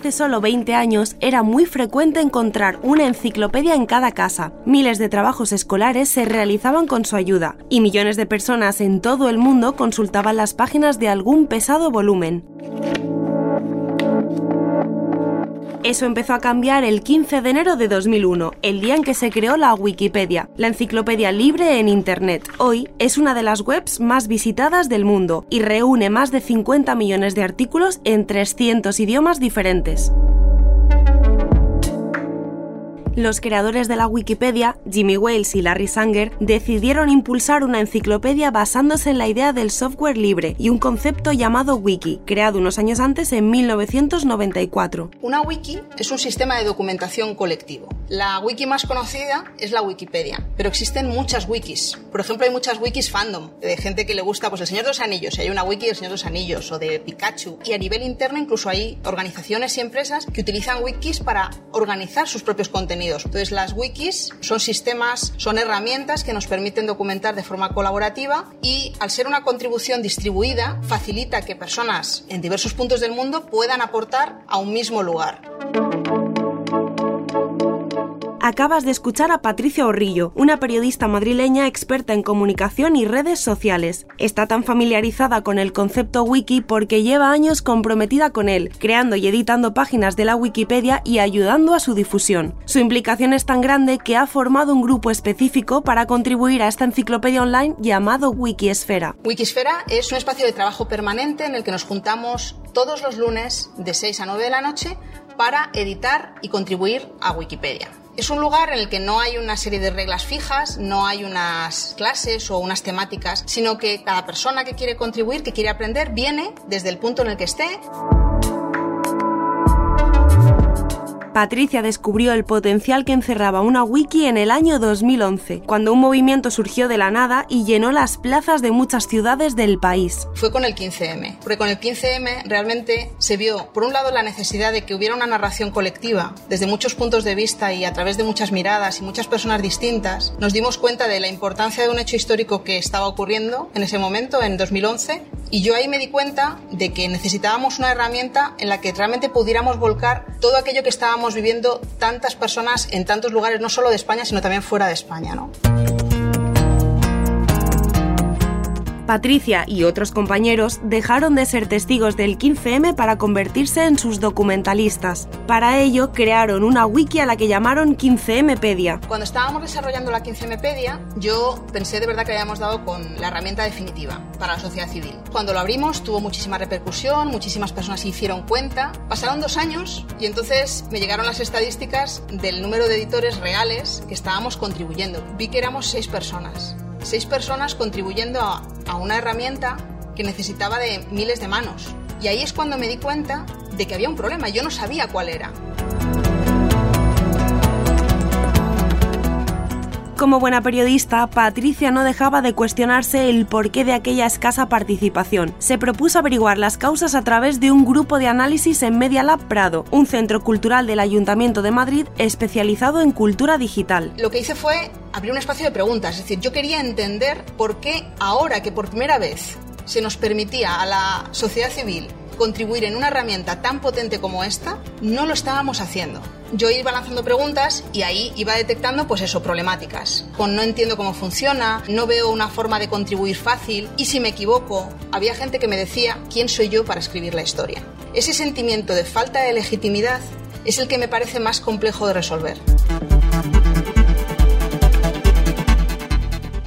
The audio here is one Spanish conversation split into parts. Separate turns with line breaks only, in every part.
Hace solo 20 años era muy frecuente encontrar una enciclopedia en cada casa. Miles de trabajos escolares se realizaban con su ayuda y millones de personas en todo el mundo consultaban las páginas de algún pesado volumen. Eso empezó a cambiar el 15 de enero de 2001, el día en que se creó la Wikipedia, la enciclopedia libre en Internet. Hoy es una de las webs más visitadas del mundo y reúne más de 50 millones de artículos en 300 idiomas diferentes. Los creadores de la Wikipedia, Jimmy Wales y Larry Sanger, decidieron impulsar una enciclopedia basándose en la idea del software libre y un concepto llamado wiki, creado unos años antes en 1994.
Una wiki es un sistema de documentación colectivo. La wiki más conocida es la Wikipedia, pero existen muchas wikis. Por ejemplo, hay muchas wikis fandom, de gente que le gusta pues, El Señor de los Anillos, y hay una wiki del Señor de los Anillos o de Pikachu. Y a nivel interno incluso hay organizaciones y empresas que utilizan wikis para organizar sus propios contenidos entonces las wikis son sistemas, son herramientas que nos permiten documentar de forma colaborativa y al ser una contribución distribuida facilita que personas en diversos puntos del mundo puedan aportar a un mismo lugar.
Acabas de escuchar a Patricia Orrillo, una periodista madrileña experta en comunicación y redes sociales. Está tan familiarizada con el concepto wiki porque lleva años comprometida con él, creando y editando páginas de la Wikipedia y ayudando a su difusión. Su implicación es tan grande que ha formado un grupo específico para contribuir a esta enciclopedia online llamado Wikisfera.
Wikisfera es un espacio de trabajo permanente en el que nos juntamos todos los lunes de 6 a 9 de la noche para editar y contribuir a Wikipedia. Es un lugar en el que no hay una serie de reglas fijas, no hay unas clases o unas temáticas, sino que cada persona que quiere contribuir, que quiere aprender, viene desde el punto en el que esté.
Patricia descubrió el potencial que encerraba una wiki en el año 2011, cuando un movimiento surgió de la nada y llenó las plazas de muchas ciudades del país.
Fue con el 15M, porque con el 15M realmente se vio, por un lado, la necesidad de que hubiera una narración colectiva desde muchos puntos de vista y a través de muchas miradas y muchas personas distintas. Nos dimos cuenta de la importancia de un hecho histórico que estaba ocurriendo en ese momento, en 2011, y yo ahí me di cuenta de que necesitábamos una herramienta en la que realmente pudiéramos volcar todo aquello que estábamos viviendo tantas personas en tantos lugares, no solo de España, sino también fuera de España. ¿no?
Patricia y otros compañeros dejaron de ser testigos del 15M para convertirse en sus documentalistas. Para ello, crearon una wiki a la que llamaron 15Mpedia.
Cuando estábamos desarrollando la 15Mpedia, yo pensé de verdad que habíamos dado con la herramienta definitiva para la sociedad civil. Cuando lo abrimos, tuvo muchísima repercusión, muchísimas personas se hicieron cuenta. Pasaron dos años y entonces me llegaron las estadísticas del número de editores reales que estábamos contribuyendo. Vi que éramos seis personas seis personas contribuyendo a, a una herramienta que necesitaba de miles de manos. Y ahí es cuando me di cuenta de que había un problema, yo no sabía cuál era.
Como buena periodista, Patricia no dejaba de cuestionarse el porqué de aquella escasa participación. Se propuso averiguar las causas a través de un grupo de análisis en Media Lab Prado, un centro cultural del Ayuntamiento de Madrid especializado en cultura digital.
Lo que hice fue abrir un espacio de preguntas, es decir, yo quería entender por qué ahora que por primera vez se nos permitía a la sociedad civil contribuir en una herramienta tan potente como esta, no lo estábamos haciendo. Yo iba lanzando preguntas y ahí iba detectando, pues eso, problemáticas. Con no entiendo cómo funciona, no veo una forma de contribuir fácil y si me equivoco, había gente que me decía quién soy yo para escribir la historia. Ese sentimiento de falta de legitimidad es el que me parece más complejo de resolver.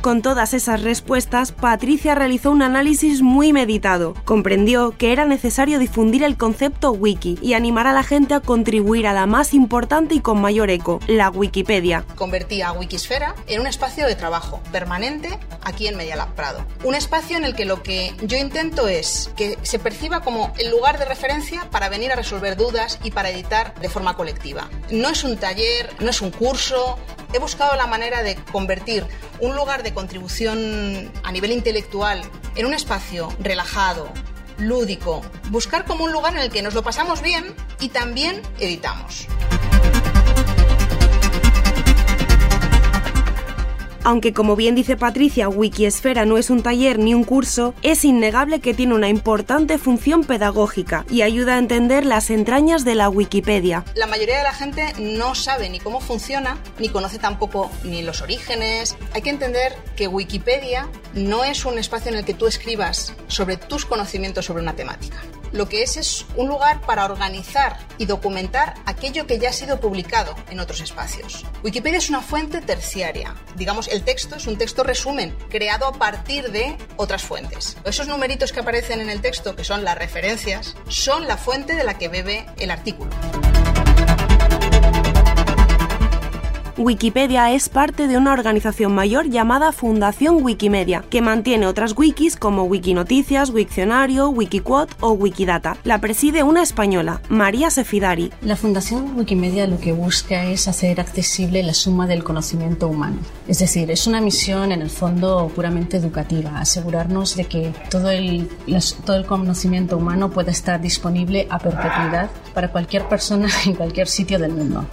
Con todas esas respuestas, Patricia realizó un análisis muy meditado. Comprendió que era necesario difundir el concepto wiki y animar a la gente a contribuir a la más importante y con mayor eco, la Wikipedia.
Convertí a Wikisfera en un espacio de trabajo permanente aquí en Medialab Prado. Un espacio en el que lo que yo intento es que se perciba como el lugar de referencia para venir a resolver dudas y para editar de forma colectiva. No es un taller, no es un curso, he buscado la manera de convertir un lugar de contribución a nivel intelectual en un espacio relajado, lúdico, buscar como un lugar en el que nos lo pasamos bien y también editamos.
Aunque como bien dice Patricia, Wikiesfera no es un taller ni un curso, es innegable que tiene una importante función pedagógica y ayuda a entender las entrañas de la Wikipedia.
La mayoría de la gente no sabe ni cómo funciona, ni conoce tampoco ni los orígenes. Hay que entender que Wikipedia no es un espacio en el que tú escribas sobre tus conocimientos sobre una temática lo que es es un lugar para organizar y documentar aquello que ya ha sido publicado en otros espacios. Wikipedia es una fuente terciaria. Digamos, el texto es un texto resumen creado a partir de otras fuentes. Esos numeritos que aparecen en el texto, que son las referencias, son la fuente de la que bebe el artículo.
Wikipedia es parte de una organización mayor llamada Fundación Wikimedia, que mantiene otras wikis como Wikinoticias, Wikcionario, Wikiquote o Wikidata. La preside una española, María Sefidari.
La Fundación Wikimedia lo que busca es hacer accesible la suma del conocimiento humano. Es decir, es una misión en el fondo puramente educativa, asegurarnos de que todo el, todo el conocimiento humano pueda estar disponible a perpetuidad para cualquier persona en cualquier sitio del mundo.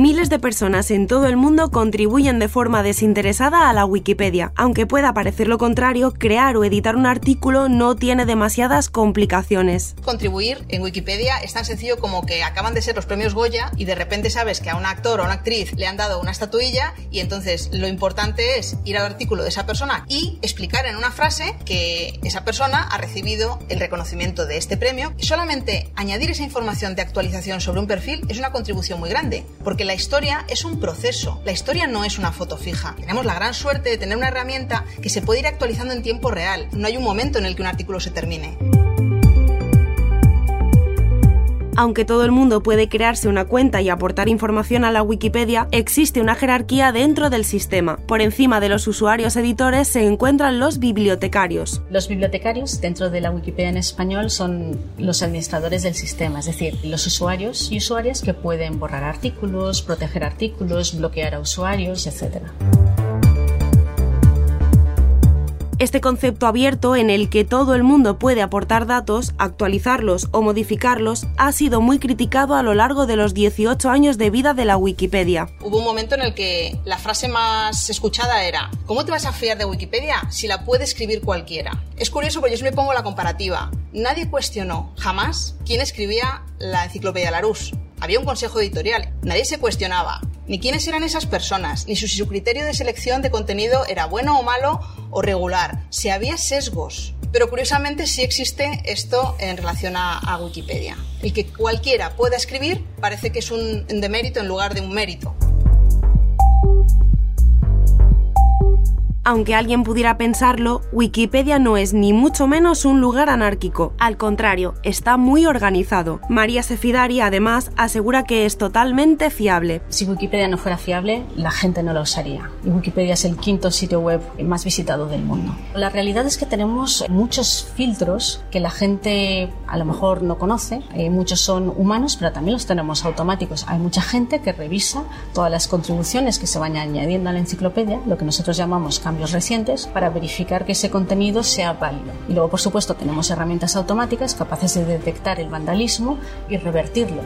Miles de personas en todo el mundo contribuyen de forma desinteresada a la Wikipedia. Aunque pueda parecer lo contrario, crear o editar un artículo no tiene demasiadas complicaciones.
Contribuir en Wikipedia es tan sencillo como que acaban de ser los premios Goya y de repente sabes que a un actor o a una actriz le han dado una estatuilla y entonces lo importante es ir al artículo de esa persona y explicar en una frase que esa persona ha recibido el reconocimiento de este premio. Solamente añadir esa información de actualización sobre un perfil es una contribución muy grande, porque la historia es un proceso, la historia no es una foto fija. Tenemos la gran suerte de tener una herramienta que se puede ir actualizando en tiempo real. No hay un momento en el que un artículo se termine.
Aunque todo el mundo puede crearse una cuenta y aportar información a la Wikipedia, existe una jerarquía dentro del sistema. Por encima de los usuarios editores se encuentran los bibliotecarios.
Los bibliotecarios dentro de la Wikipedia en español son los administradores del sistema, es decir, los usuarios y usuarias que pueden borrar artículos, proteger artículos, bloquear a usuarios, etc.
Este concepto abierto en el que todo el mundo puede aportar datos, actualizarlos o modificarlos ha sido muy criticado a lo largo de los 18 años de vida de la Wikipedia.
Hubo un momento en el que la frase más escuchada era ¿Cómo te vas a fiar de Wikipedia si la puede escribir cualquiera? Es curioso porque yo me pongo la comparativa. Nadie cuestionó jamás quién escribía la enciclopedia Larousse. Había un consejo editorial. Nadie se cuestionaba ni quiénes eran esas personas, ni si su criterio de selección de contenido era bueno o malo o regular, si había sesgos. Pero curiosamente sí existe esto en relación a, Wikipedia. El que cualquiera pueda escribir parece que es un demérito en lugar de un mérito.
Aunque alguien pudiera pensarlo, Wikipedia no es ni mucho menos un lugar anárquico. Al contrario, está muy organizado. María Sefidari además asegura que es totalmente fiable.
Si Wikipedia no fuera fiable, la gente no la usaría. Y Wikipedia es el quinto sitio web más visitado del mundo. La realidad es que tenemos muchos filtros que la gente a lo mejor no conoce. Eh, muchos son humanos, pero también los tenemos automáticos. Hay mucha gente que revisa todas las contribuciones que se van añadiendo a la enciclopedia, lo que nosotros llamamos cambios recientes para verificar que ese contenido sea válido. Y luego, por supuesto, tenemos herramientas automáticas capaces de detectar el vandalismo y revertirlo.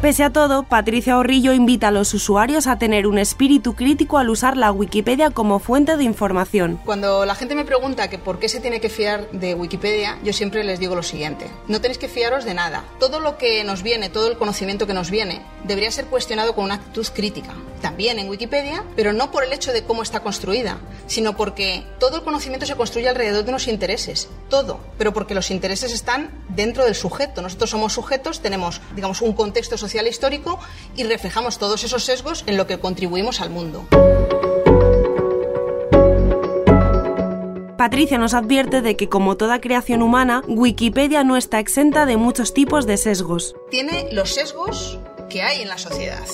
Pese a todo, Patricia Orrillo invita a los usuarios a tener un espíritu crítico al usar la Wikipedia como fuente de información.
Cuando la gente me pregunta que por qué se tiene que fiar de Wikipedia, yo siempre les digo lo siguiente. No tenéis que fiaros de nada. Todo lo que nos viene, todo el conocimiento que nos viene, debería ser cuestionado con una actitud crítica también en Wikipedia, pero no por el hecho de cómo está construida, sino porque todo el conocimiento se construye alrededor de unos intereses, todo, pero porque los intereses están dentro del sujeto. Nosotros somos sujetos, tenemos, digamos, un contexto social e histórico y reflejamos todos esos sesgos en lo que contribuimos al mundo.
Patricia nos advierte de que como toda creación humana, Wikipedia no está exenta de muchos tipos de sesgos.
Tiene los sesgos que hay en la sociedad.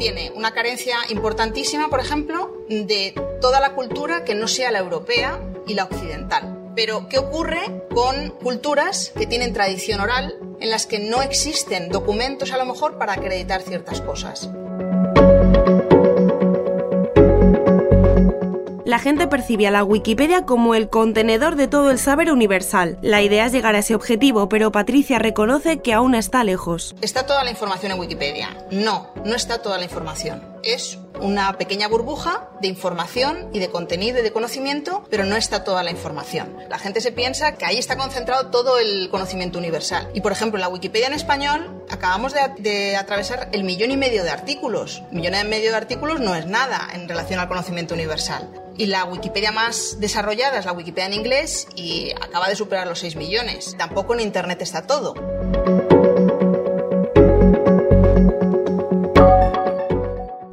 Tiene una carencia importantísima, por ejemplo, de toda la cultura que no sea la europea y la occidental. Pero, ¿qué ocurre con culturas que tienen tradición oral, en las que no existen documentos a lo mejor para acreditar ciertas cosas?
La gente percibe a la Wikipedia como el contenedor de todo el saber universal. La idea es llegar a ese objetivo, pero Patricia reconoce que aún está lejos.
¿Está toda la información en Wikipedia? No, no está toda la información. Es una pequeña burbuja de información y de contenido y de conocimiento, pero no está toda la información. La gente se piensa que ahí está concentrado todo el conocimiento universal. Y por ejemplo, en la Wikipedia en español acabamos de, atravesar el millón y medio de artículos. Millón y medio de artículos no es nada en relación al conocimiento universal. Y la Wikipedia más desarrollada es la Wikipedia en inglés y acaba de superar los 6 millones. Tampoco en Internet está todo.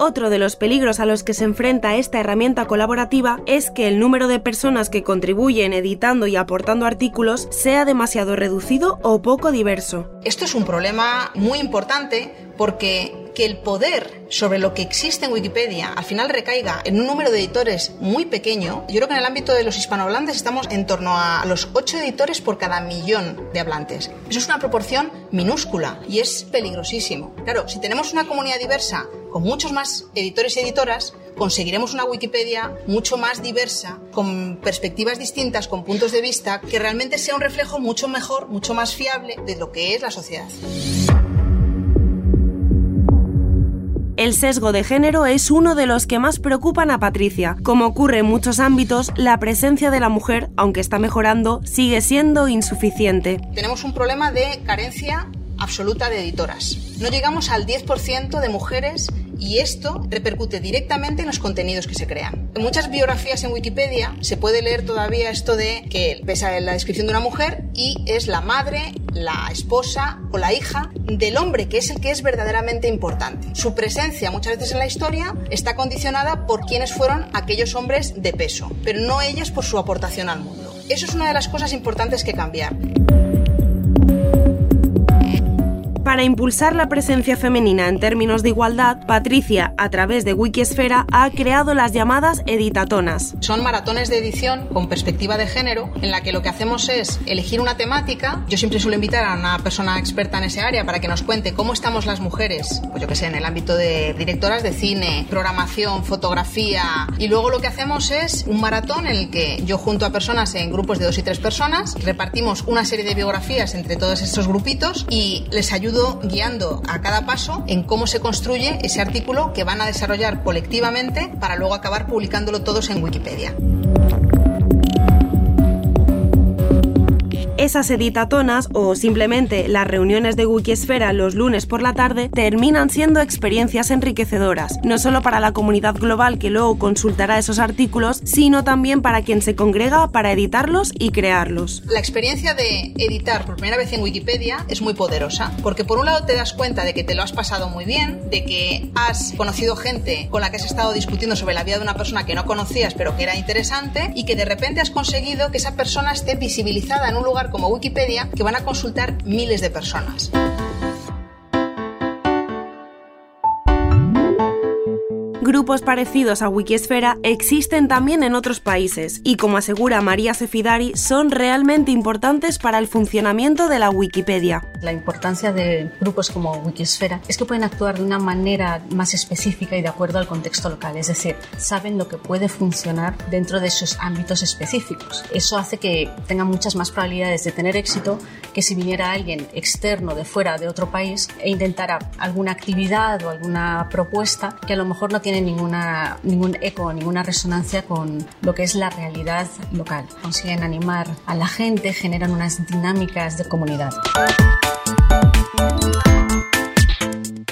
Otro de los peligros a los que se enfrenta esta herramienta colaborativa es que el número de personas que contribuyen editando y aportando artículos sea demasiado reducido o poco diverso.
Esto es un problema muy importante porque que el poder sobre lo que existe en Wikipedia al final recaiga en un número de editores muy pequeño, yo creo que en el ámbito de los hispanohablantes estamos en torno a los 8 editores por cada millón de hablantes. Eso es una proporción minúscula y es peligrosísimo. Claro, si tenemos una comunidad diversa con muchos más editores y editoras, conseguiremos una Wikipedia mucho más diversa, con perspectivas distintas, con puntos de vista, que realmente sea un reflejo mucho mejor, mucho más fiable de lo que es la sociedad.
El sesgo de género es uno de los que más preocupan a Patricia. Como ocurre en muchos ámbitos, la presencia de la mujer, aunque está mejorando, sigue siendo insuficiente.
Tenemos un problema de carencia absoluta de editoras. No llegamos al 10% de mujeres y esto repercute directamente en los contenidos que se crean. En muchas biografías en Wikipedia se puede leer todavía esto de que pesa la descripción de una mujer y es la madre, la esposa o la hija del hombre, que es el que es verdaderamente importante. Su presencia muchas veces en la historia está condicionada por quienes fueron aquellos hombres de peso, pero no ellas por su aportación al mundo. Eso es una de las cosas importantes que cambiar.
Para impulsar la presencia femenina en términos de igualdad, Patricia, a través de Wikisfera, ha creado las llamadas editatonas.
Son maratones de edición con perspectiva de género, en la que lo que hacemos es elegir una temática. Yo siempre suelo invitar a una persona experta en ese área para que nos cuente cómo estamos las mujeres, pues yo que sé, en el ámbito de directoras de cine, programación, fotografía. Y luego lo que hacemos es un maratón en el que yo junto a personas en grupos de dos y tres personas, repartimos una serie de biografías entre todos estos grupitos y les ayudo guiando a cada paso en cómo se construye ese artículo que van a desarrollar colectivamente para luego acabar publicándolo todos en Wikipedia.
Esas editatonas o simplemente las reuniones de Wikisfera los lunes por la tarde terminan siendo experiencias enriquecedoras, no solo para la comunidad global que luego consultará esos artículos, sino también para quien se congrega para editarlos y crearlos.
La experiencia de editar por primera vez en Wikipedia es muy poderosa, porque por un lado te das cuenta de que te lo has pasado muy bien, de que has conocido gente con la que has estado discutiendo sobre la vida de una persona que no conocías pero que era interesante y que de repente has conseguido que esa persona esté visibilizada en un lugar como Wikipedia que van a consultar miles de personas.
Grupos parecidos a Wikisfera existen también en otros países y, como asegura María Sefidari, son realmente importantes para el funcionamiento de la Wikipedia.
La importancia de grupos como Wikisfera es que pueden actuar de una manera más específica y de acuerdo al contexto local, es decir, saben lo que puede funcionar dentro de sus ámbitos específicos. Eso hace que tengan muchas más probabilidades de tener éxito que si viniera alguien externo de fuera de otro país e intentara alguna actividad o alguna propuesta que a lo mejor no tiene ninguna, ningún eco, ninguna resonancia con lo que es la realidad local. Consiguen animar a la gente, generan unas dinámicas de comunidad.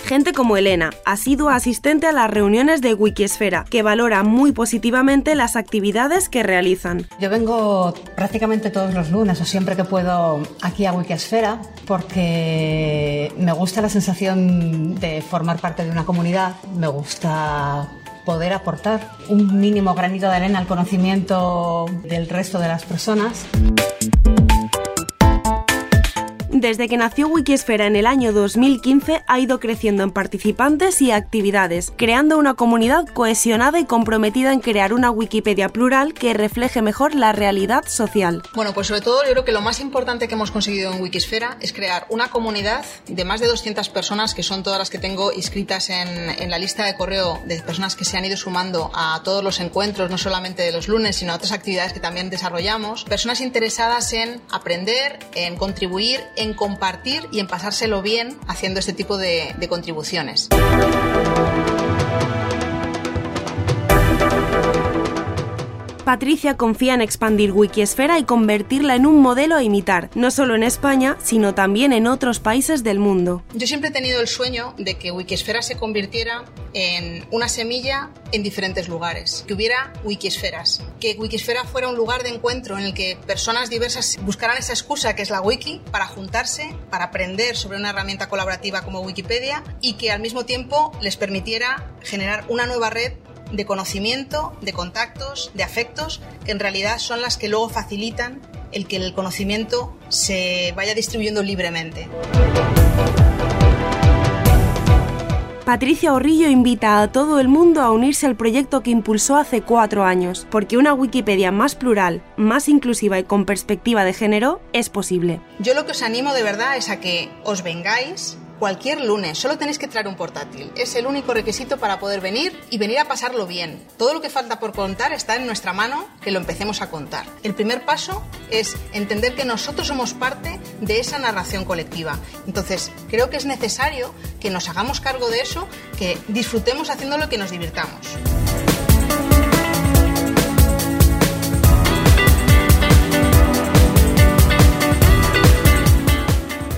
Gente como Elena, asidua asistente a las reuniones de Wikisfera, que valora muy positivamente las actividades que realizan.
Yo vengo prácticamente todos los lunes o siempre que puedo aquí a Wikisfera porque me gusta la sensación de formar parte de una comunidad, me gusta poder aportar un mínimo granito de arena al conocimiento del resto de las personas.
Desde que nació Wikisfera en el año 2015 ha ido creciendo en participantes y actividades, creando una comunidad cohesionada y comprometida en crear una Wikipedia plural que refleje mejor la realidad social.
Bueno, pues sobre todo yo creo que lo más importante que hemos conseguido en Wikisfera es crear una comunidad de más de 200 personas, que son todas las que tengo inscritas en, la lista de correo de personas que se han ido sumando a todos los encuentros, no solamente de los lunes, sino a otras actividades que también desarrollamos. Personas interesadas en aprender, en contribuir, en compartir y en pasárselo bien haciendo este tipo de, de contribuciones.
Patricia confía en expandir Wikisfera y convertirla en un modelo a imitar, no solo en España, sino también en otros países del mundo.
Yo siempre he tenido el sueño de que Wikisfera se convirtiera en una semilla en diferentes lugares, que hubiera Wikisferas, que Wikisfera fuera un lugar de encuentro en el que personas diversas buscaran esa excusa que es la wiki para juntarse, para aprender sobre una herramienta colaborativa como Wikipedia y que al mismo tiempo les permitiera generar una nueva red de conocimiento, de contactos, de afectos, que en realidad son las que luego facilitan el que el conocimiento se vaya distribuyendo libremente.
Patricia Orrillo invita a todo el mundo a unirse al proyecto que impulsó hace cuatro años, porque una Wikipedia más plural, más inclusiva y con perspectiva de género es posible.
Yo lo que os animo de verdad es a que os vengáis cualquier lunes. Solo tenéis que traer un portátil. Es el único requisito para poder venir y venir a pasarlo bien. Todo lo que falta por contar está en nuestra mano, que lo empecemos a contar. El primer paso es entender que nosotros somos parte de esa narración colectiva. Entonces, creo que es necesario que nos hagamos cargo de eso, que disfrutemos haciéndolo y que nos divirtamos.